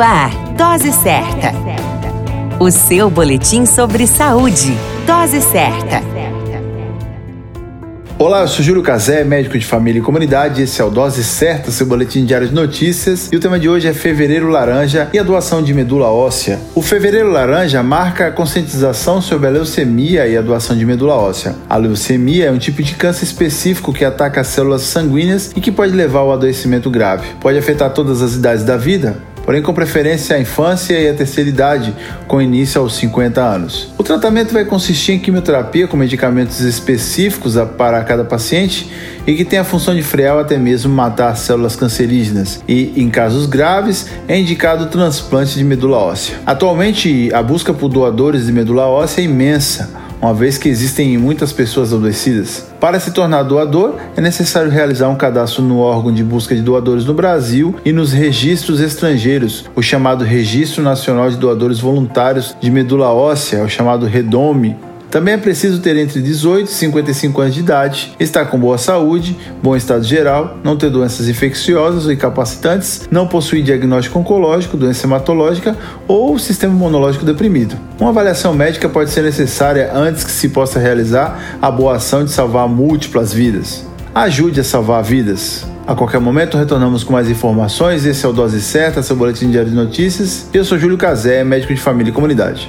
Ar, Dose Certa. O seu boletim sobre saúde. Dose Certa. Olá, eu sou Júlio Cazé, médico de família e comunidade. Esse é o Dose Certa, seu boletim diário de notícias. E o tema de hoje é Fevereiro Laranja e a doação de medula óssea. O Fevereiro Laranja marca a conscientização sobre a leucemia e a doação de medula óssea. A leucemia é um tipo de câncer específico que ataca as células sanguíneas e que pode levar ao adoecimento grave. Pode afetar todas as idades da vida, porém com preferência à infância e à terceira idade, com início aos 50 anos. O tratamento vai consistir em quimioterapia com medicamentos específicos para cada paciente e que tem a função de frear ou até mesmo matar células cancerígenas. E, em casos graves, é indicado o transplante de medula óssea. Atualmente, a busca por doadores de medula óssea é imensa uma vez que existem muitas pessoas adoecidas. Para se tornar doador, é necessário realizar um cadastro no órgão de busca de doadores no Brasil e nos registros estrangeiros, o chamado Registro Nacional de Doadores Voluntários de Medula Óssea, o chamado REDOME, também é preciso ter entre 18 e 55 anos de idade, estar com boa saúde, bom estado geral, não ter doenças infecciosas ou incapacitantes, não possuir diagnóstico oncológico, doença hematológica ou sistema imunológico deprimido. Uma avaliação médica pode ser necessária antes que se possa realizar a boa ação de salvar múltiplas vidas. Ajude a salvar vidas. A qualquer momento retornamos com mais informações. Esse é o Dose Certa, seu boletim diário de notícias. Eu sou Júlio Cazé, médico de família e comunidade.